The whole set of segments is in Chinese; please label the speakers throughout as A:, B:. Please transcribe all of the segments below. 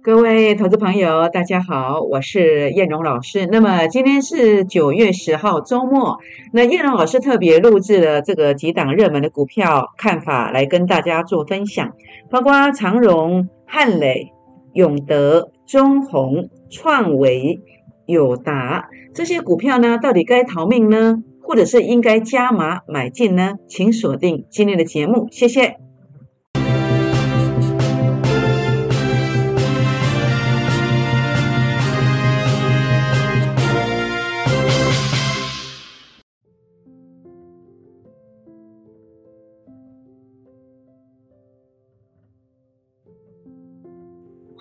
A: 各位投资朋友，大家好，我是燕荣老师。那么今天是九月十号周末，那燕荣老师特别录制了这个几档热门的股票看法来跟大家做分享，包括长荣、汉磊、永德、中宏、创维、友达这些股票呢，到底该逃命呢，或者是应该加码买进呢？请锁定今天的节目，谢谢。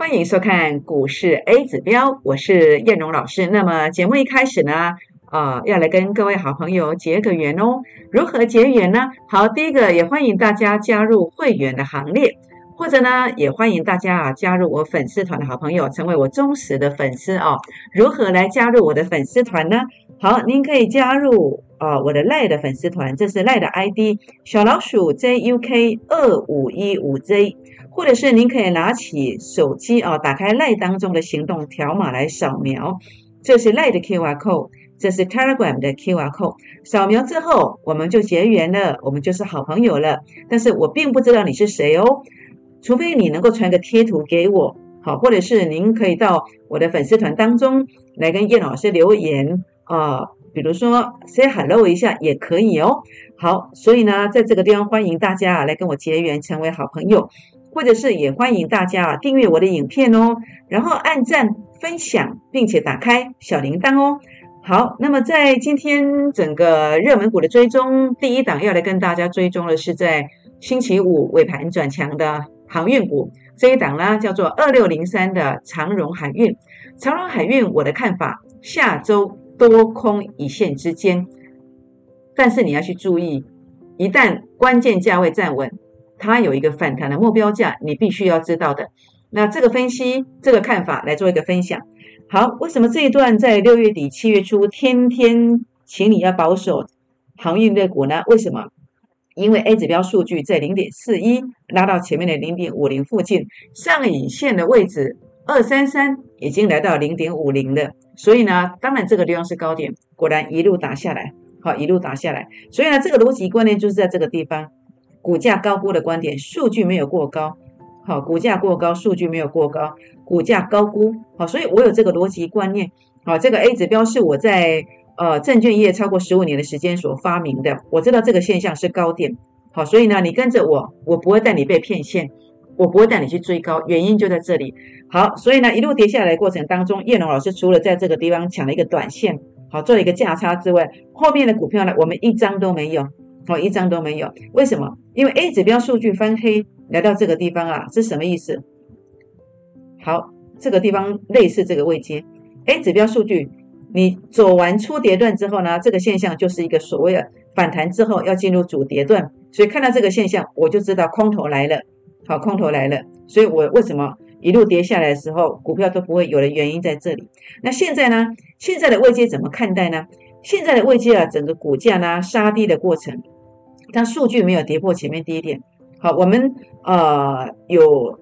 A: 欢迎收看股市 A 指标，我是燕荣老师。那么节目一开始呢，啊，要来跟各位好朋友结个缘哦。如何结缘呢？好，第一个也欢迎大家加入会员的行列，或者呢，也欢迎大家啊加入我粉丝团的好朋友，成为我忠实的粉丝哦。如何来加入我的粉丝团呢？好，您可以加入啊我的赖的粉丝团，这是赖的 ID 小老鼠 JUK 二五一五 Z。或者是您可以拿起手机啊，打开赖当中的行动条码来扫描，这是赖的 QR code，这是 Telegram 的 QR code。扫描之后，我们就结缘了，我们就是好朋友了。但是我并不知道你是谁哦，除非你能够传个贴图给我，好，或者是您可以到我的粉丝团当中来跟叶老师留言啊，比如说 say hello 一下也可以哦。好，所以呢，在这个地方欢迎大家来跟我结缘，成为好朋友。或者是也欢迎大家啊订阅我的影片哦，然后按赞、分享，并且打开小铃铛哦。好，那么在今天整个热门股的追踪，第一档要来跟大家追踪的是在星期五尾盘转强的航运股，这一档呢叫做二六零三的长荣海运。长荣海运，我的看法，下周多空一线之间，但是你要去注意，一旦关键价位站稳。它有一个反弹的目标价，你必须要知道的。那这个分析、这个看法来做一个分享。好，为什么这一段在六月底、七月初天天请你要保守航运类股呢？为什么？因为 A 指标数据在零点四一拉到前面的零点五零附近，上影线的位置二三三已经来到零点五零了。所以呢，当然这个地方是高点，果然一路打下来，好，一路打下来。所以呢，这个逻辑观念就是在这个地方。股价高估的观点，数据没有过高，好，股价过高，数据没有过高，股价高估，好，所以我有这个逻辑观念，好，这个 A 指标是我在呃证券业超过十五年的时间所发明的，我知道这个现象是高点，好，所以呢，你跟着我，我不会带你被骗线，我不会带你去追高，原因就在这里，好，所以呢，一路跌下来过程当中，叶龙老师除了在这个地方抢了一个短线，好，做了一个价差之外，后面的股票呢，我们一张都没有。哦，一张都没有，为什么？因为 A 指标数据翻黑来到这个地方啊，是什么意思？好，这个地方类似这个位阶，A 指标数据你走完初跌段之后呢，这个现象就是一个所谓的反弹之后要进入主跌段，所以看到这个现象，我就知道空头来了。好，空头来了，所以我为什么一路跌下来的时候，股票都不会有的原因在这里。那现在呢？现在的位阶怎么看待呢？现在的位阶啊，整个股价呢杀低的过程。但数据没有跌破前面低点，好，我们呃有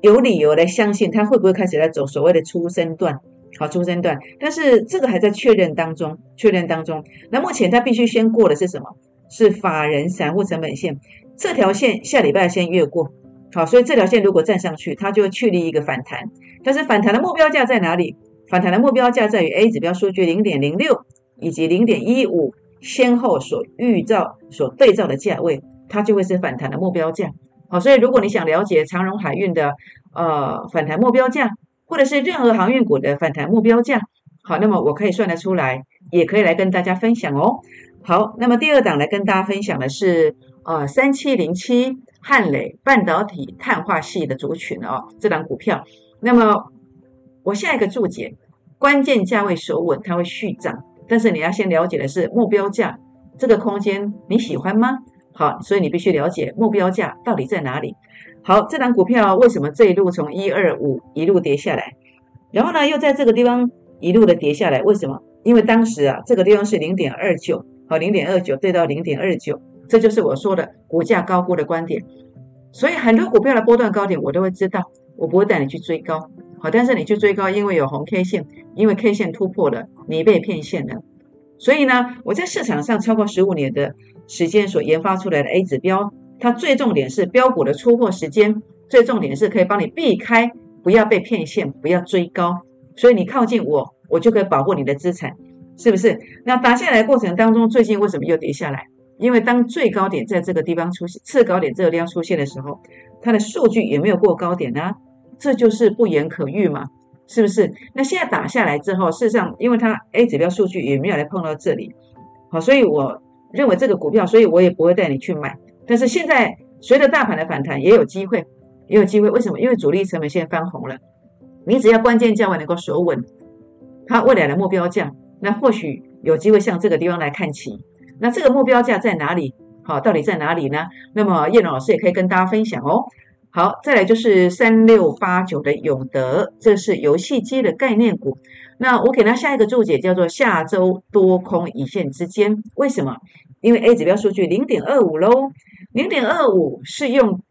A: 有理由来相信它会不会开始来走所谓的出生段，好，出生段，但是这个还在确认当中，确认当中。那目前它必须先过的是什么？是法人散户成本线这条线，下礼拜先越过，好，所以这条线如果站上去，它就会确立一个反弹。但是反弹的目标价在哪里？反弹的目标价在于 A 指标数据零点零六以及零点一五。先后所预兆、所对照的价位，它就会是反弹的目标价。好，所以如果你想了解长荣海运的呃反弹目标价，或者是任何航运股的反弹目标价，好，那么我可以算得出来，也可以来跟大家分享哦。好，那么第二档来跟大家分享的是呃三七零七汉磊半导体碳化系的族群哦，这档股票。那么我下一个注解，关键价位守稳，它会续涨。但是你要先了解的是目标价这个空间你喜欢吗？好，所以你必须了解目标价到底在哪里。好，这档股票为什么这一路从一二五一路跌下来，然后呢又在这个地方一路的跌下来？为什么？因为当时啊这个地方是零点二九，好，零点二九对到零点二九，这就是我说的股价高估的观点。所以很多股票的波段高点我都会知道，我不会带你去追高。好，但是你去追高，因为有红 K 线，因为 K 线突破了，你被骗线了。所以呢，我在市场上超过十五年的时间所研发出来的 A 指标，它最重点是标股的出货时间，最重点是可以帮你避开，不要被骗线，不要追高。所以你靠近我，我就可以保护你的资产，是不是？那打下来过程当中，最近为什么又跌下来？因为当最高点在这个地方出现，次高点这个地方出现的时候，它的数据也没有过高点啊，这就是不言可喻嘛。是不是？那现在打下来之后，事实上，因为它 A 指标数据也没有来碰到这里，好，所以我认为这个股票，所以我也不会带你去买。但是现在随着大盘的反弹，也有机会，也有机会。为什么？因为主力成本线翻红了，你只要关键价位能够守稳，它未来的目标价，那或许有机会向这个地方来看齐。那这个目标价在哪里？好，到底在哪里呢？那么叶龙老师也可以跟大家分享哦。好，再来就是三六八九的永德，这是游戏机的概念股。那我给它下一个注解，叫做下周多空一线之间。为什么？因为 A 指标数据零点二五喽，零点二五是用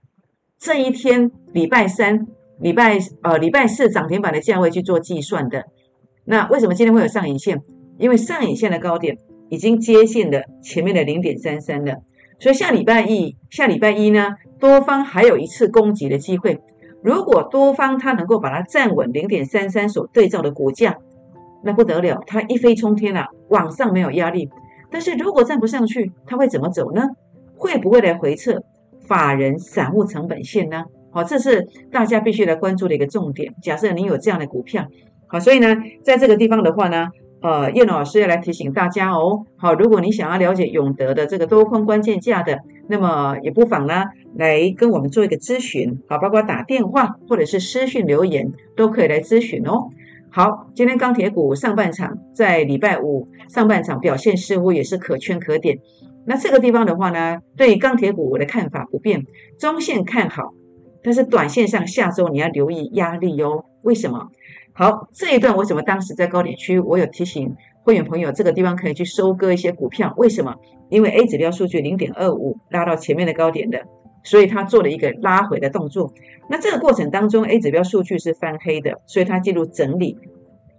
A: 这一天礼拜三、礼拜呃礼拜四涨停板的价位去做计算的。那为什么今天会有上影线？因为上影线的高点已经接近了前面的零点三三了。所以下礼拜一，下礼拜一呢？多方还有一次攻击的机会，如果多方它能够把它站稳零点三三所对照的股价，那不得了，它一飞冲天了，往上没有压力。但是如果站不上去，它会怎么走呢？会不会来回撤法人散户成本线呢？好，这是大家必须来关注的一个重点。假设你有这样的股票，好，所以呢，在这个地方的话呢。呃，叶老师要来提醒大家哦。好，如果你想要了解永德的这个多空关键价的，那么也不妨呢来跟我们做一个咨询。好，包括打电话或者是私讯留言都可以来咨询哦。好，今天钢铁股上半场在礼拜五上半场表现似乎也是可圈可点。那这个地方的话呢，对钢铁股我的看法不变，中线看好，但是短线上下周你要留意压力哦。为什么？好，这一段为什么当时在高点区，我有提醒会员朋友，这个地方可以去收割一些股票。为什么？因为 A 指标数据零点二五拉到前面的高点的，所以它做了一个拉回的动作。那这个过程当中，A 指标数据是翻黑的，所以它进入整理，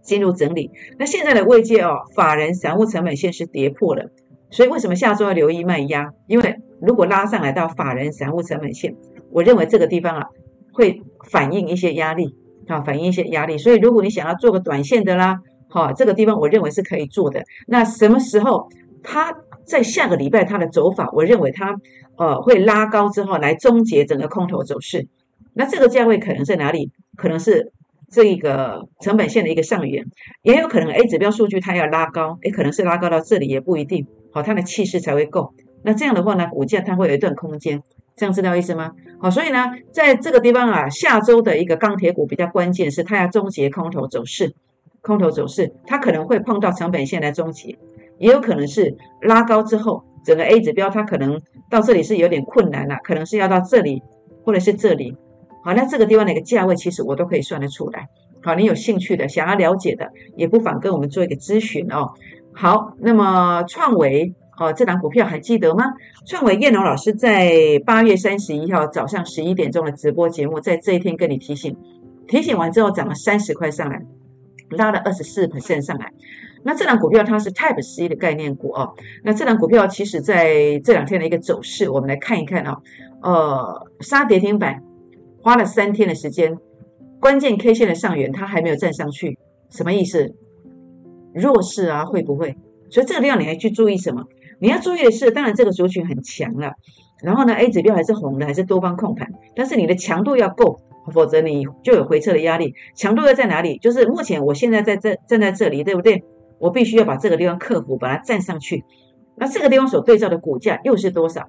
A: 进入整理。那现在的位阶哦，法人散户成本线是跌破了，所以为什么下周要留意卖压？因为如果拉上来到法人散户成本线，我认为这个地方啊会反映一些压力。啊，反映一些压力，所以如果你想要做个短线的啦，好，这个地方我认为是可以做的。那什么时候它在下个礼拜它的走法，我认为它呃会拉高之后来终结整个空头走势。那这个价位可能在哪里？可能是这一个成本线的一个上缘，也有可能 A 指标数据它要拉高，也可能是拉高到这里也不一定。好，它的气势才会够。那这样的话呢，股价它会有一段空间。这样知道意思吗？好，所以呢，在这个地方啊，下周的一个钢铁股比较关键，是它要终结空头走势。空头走势，它可能会碰到成本线来终结，也有可能是拉高之后，整个 A 指标它可能到这里是有点困难了，可能是要到这里或者是这里。好，那这个地方的一个价位，其实我都可以算得出来。好，你有兴趣的，想要了解的，也不妨跟我们做一个咨询哦。好，那么创维。哦，这档股票还记得吗？创维叶龙老师在八月三十一号早上十一点钟的直播节目，在这一天跟你提醒，提醒完之后涨了三十块上来，拉了二十四%上来。那这档股票它是 Type C 的概念股哦。那这档股票其实在这两天的一个走势，我们来看一看哦。呃，杀跌停板花了三天的时间，关键 K 线的上缘它还没有站上去，什么意思？弱势啊，会不会？所以这个地方你还去注意什么？你要注意的是，当然这个族群很强了，然后呢，A 指标还是红的，还是多方控盘，但是你的强度要够，否则你就有回撤的压力。强度要在哪里？就是目前我现在在这站在这里，对不对？我必须要把这个地方克服，把它站上去。那这个地方所对照的股价又是多少？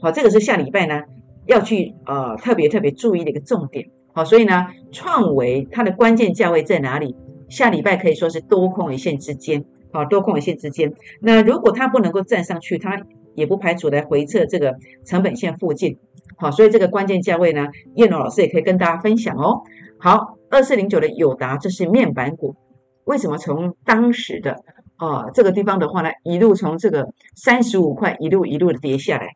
A: 好，这个是下礼拜呢要去呃特别特别注意的一个重点。好，所以呢，创维它的关键价位在哪里？下礼拜可以说是多空一线之间。好，多空线之间，那如果它不能够站上去，它也不排除来回测这个成本线附近。好，所以这个关键价位呢，叶龙老师也可以跟大家分享哦。好，二四零九的友达，这是面板股，为什么从当时的啊这个地方的话呢，一路从这个三十五块一路一路的跌下来？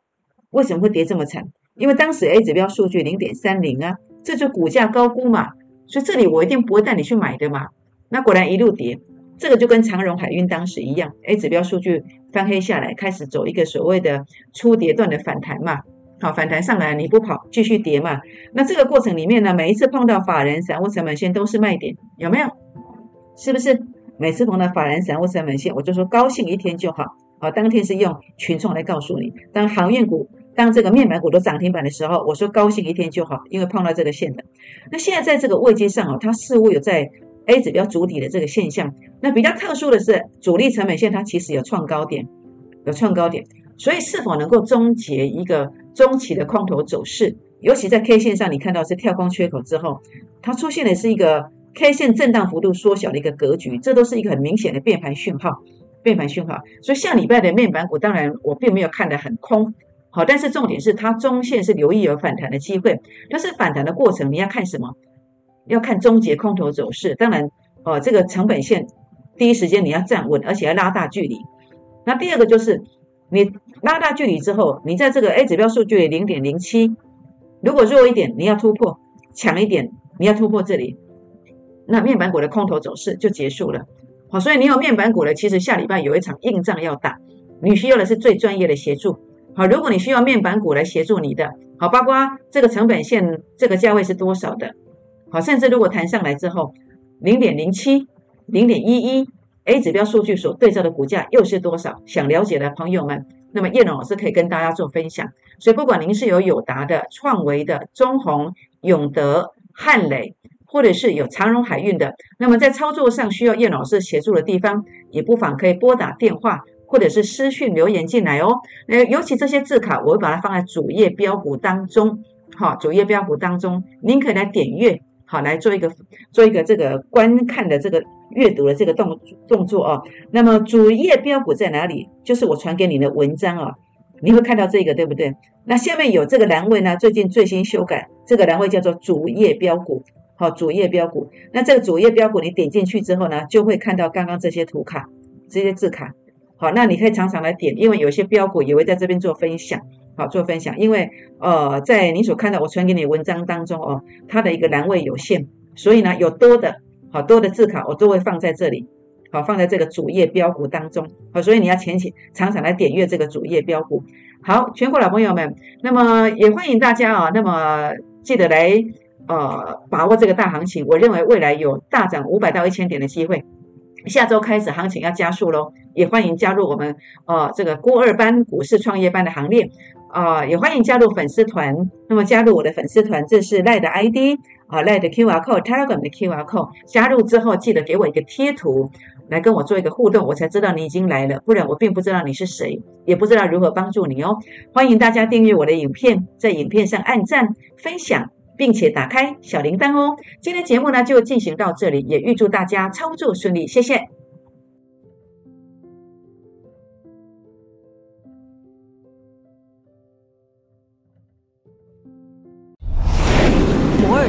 A: 为什么会跌这么惨？因为当时 A 指标数据零点三零啊，这就股价高估嘛。所以这里我一定不会带你去买的嘛。那果然一路跌，这个就跟长荣海运当时一样，A 指标数据翻黑下来，开始走一个所谓的初跌段的反弹嘛。好，反弹上来你不跑，继续跌嘛。那这个过程里面呢，每一次碰到法人散户成本线都是卖点，有没有？是不是？每次碰到法人散户成本线，我就说高兴一天就好。好，当天是用群众来告诉你，当航运股、当这个面板股都涨停板的时候，我说高兴一天就好，因为碰到这个线的。那现在在这个位阶上哦，它似乎有在 A 指标主底的这个现象。那比较特殊的是，主力成本线它其实有创高点，有创高点，所以是否能够终结一个？中期的空头走势，尤其在 K 线上，你看到是跳空缺口之后，它出现的是一个 K 线震荡幅度缩小的一个格局，这都是一个很明显的变盘讯号。变盘讯号，所以下礼拜的面板股，当然我并没有看得很空，好，但是重点是它中线是留意有反弹的机会，但是反弹的过程你要看什么？要看终结空头走势。当然，哦，这个成本线第一时间你要站稳，而且要拉大距离。那第二个就是。你拉大距离之后，你在这个 A 指标数据零点零七，如果弱一点，你要突破；强一点，你要突破这里，那面板股的空头走势就结束了。好，所以你有面板股的，其实下礼拜有一场硬仗要打，你需要的是最专业的协助。好，如果你需要面板股来协助你的，好，包括这个成本线这个价位是多少的，好，甚至如果弹上来之后零点零七、零点一一。A 指标数据所对照的股价又是多少？想了解的朋友们，那么叶龙老师可以跟大家做分享。所以，不管您是有友达的、创维的、中宏、永德、汉磊，或者是有长荣海运的，那么在操作上需要叶老师协助的地方，也不妨可以拨打电话或者是私讯留言进来哦。呃，尤其这些字卡，我会把它放在主页标股当中，好，主页标股当中，您可以来点阅。好，来做一个做一个这个观看的这个阅读的这个动动作哦。那么主页标股在哪里？就是我传给你的文章哦，你会看到这个对不对？那下面有这个栏位呢，最近最新修改，这个栏位叫做主页标股。好，主页标股。那这个主页标股，你点进去之后呢，就会看到刚刚这些图卡、这些字卡。好，那你可以常常来点，因为有些标股也会在这边做分享。好做分享，因为呃，在你所看到我传给你文章当中哦，它的一个栏位有限，所以呢，有多的好多的字卡我都会放在这里，好放在这个主页标股当中，好，所以你要前期常常来点阅这个主页标股。好，全国老朋友们，那么也欢迎大家啊，那么记得来呃把握这个大行情，我认为未来有大涨五百到一千点的机会。下周开始行情要加速喽，也欢迎加入我们呃这个郭二班股市创业班的行列。啊，也欢迎加入粉丝团。那么加入我的粉丝团，这是赖的 ID 啊，赖的 QR code，Telegram 的 QR code。加入之后，记得给我一个贴图，来跟我做一个互动，我才知道你已经来了，不然我并不知道你是谁，也不知道如何帮助你哦。欢迎大家订阅我的影片，在影片上按赞、分享，并且打开小铃铛哦。今天节目呢就进行到这里，也预祝大家操作顺利，谢谢。